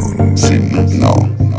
Stay tuned.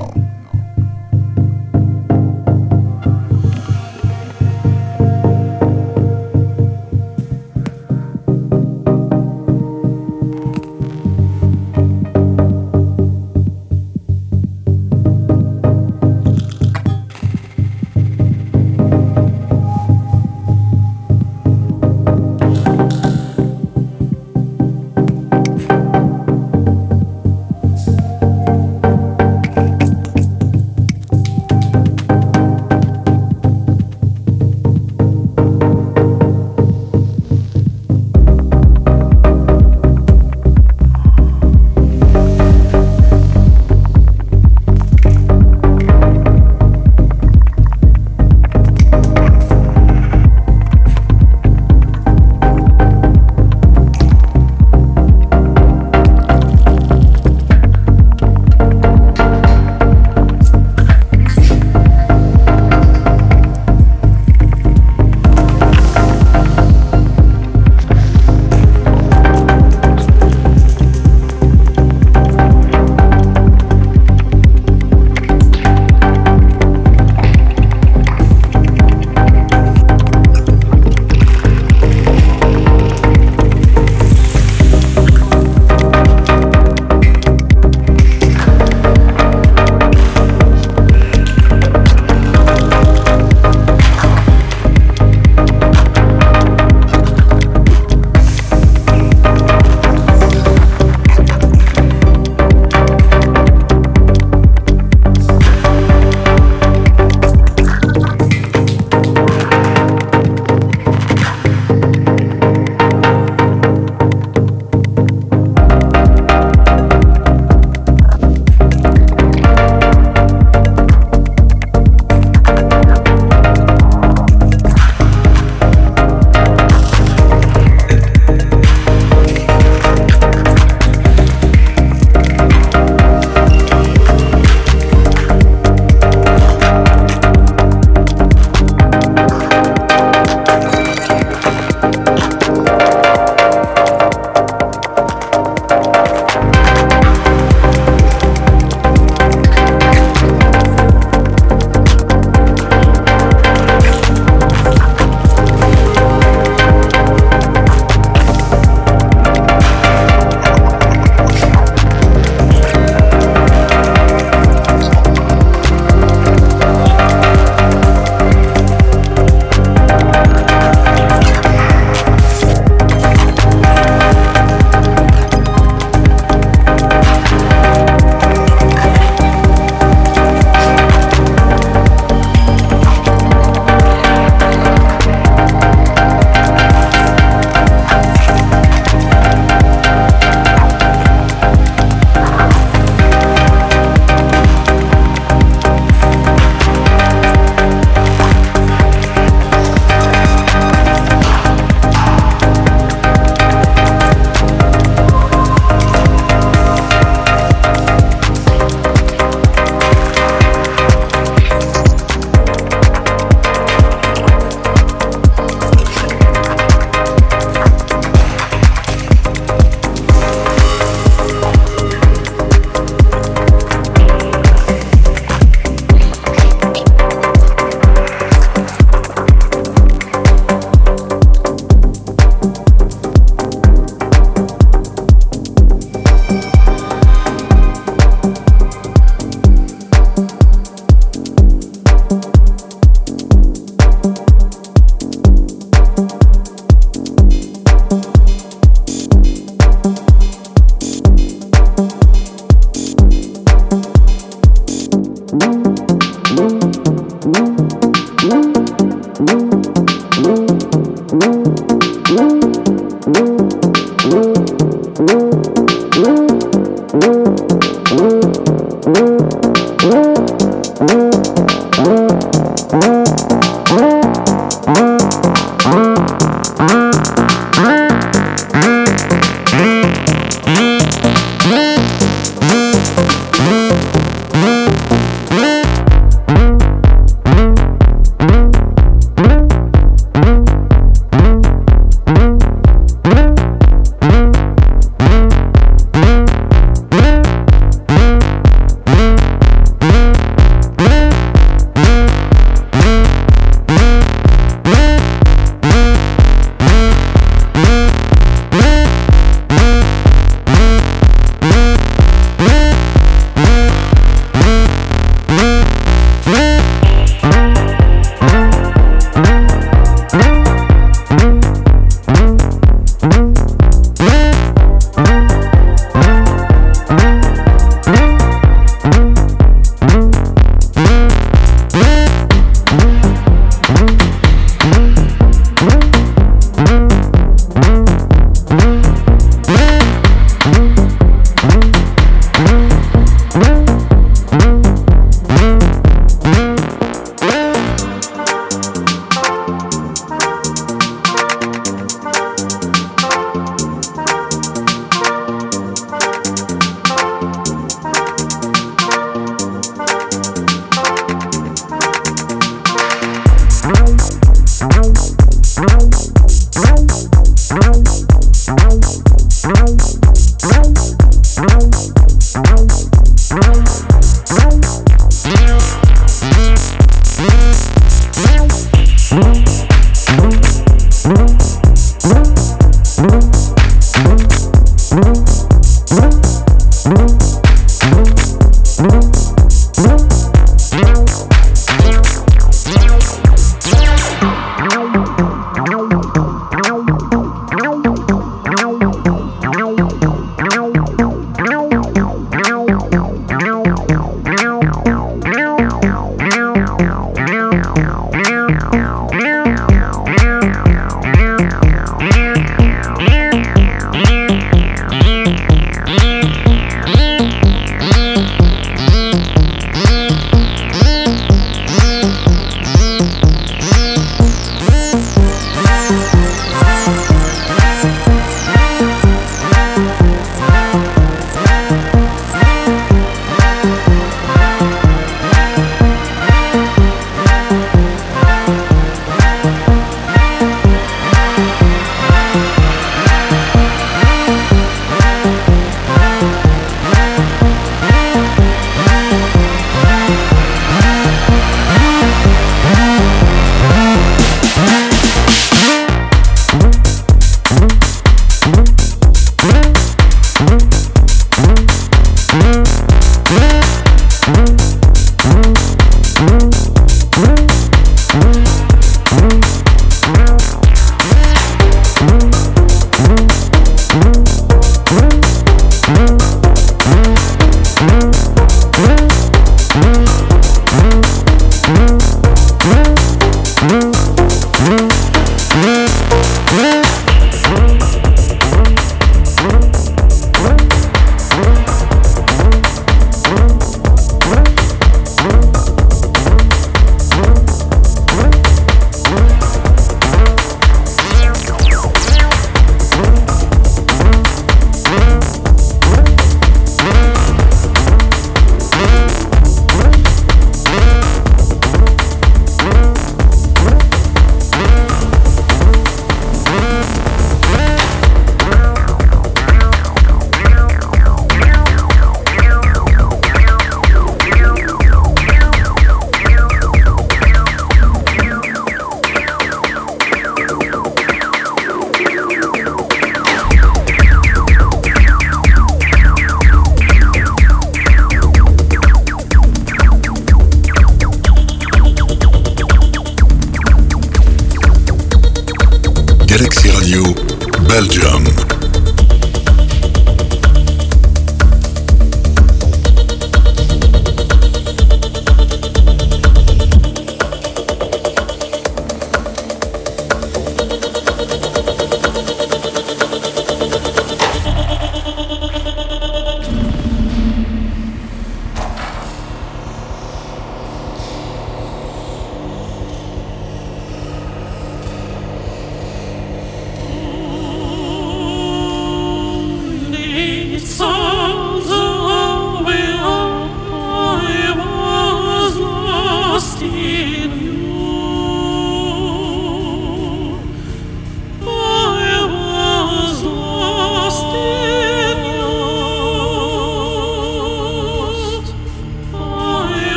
Belgium.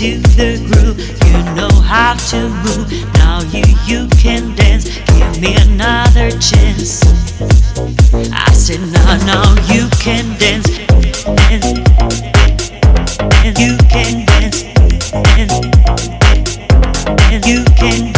into the groove. You know how to move. Now you you can dance. Give me another chance. I said now, now you can dance dance and you can dance dance and you can. Dance.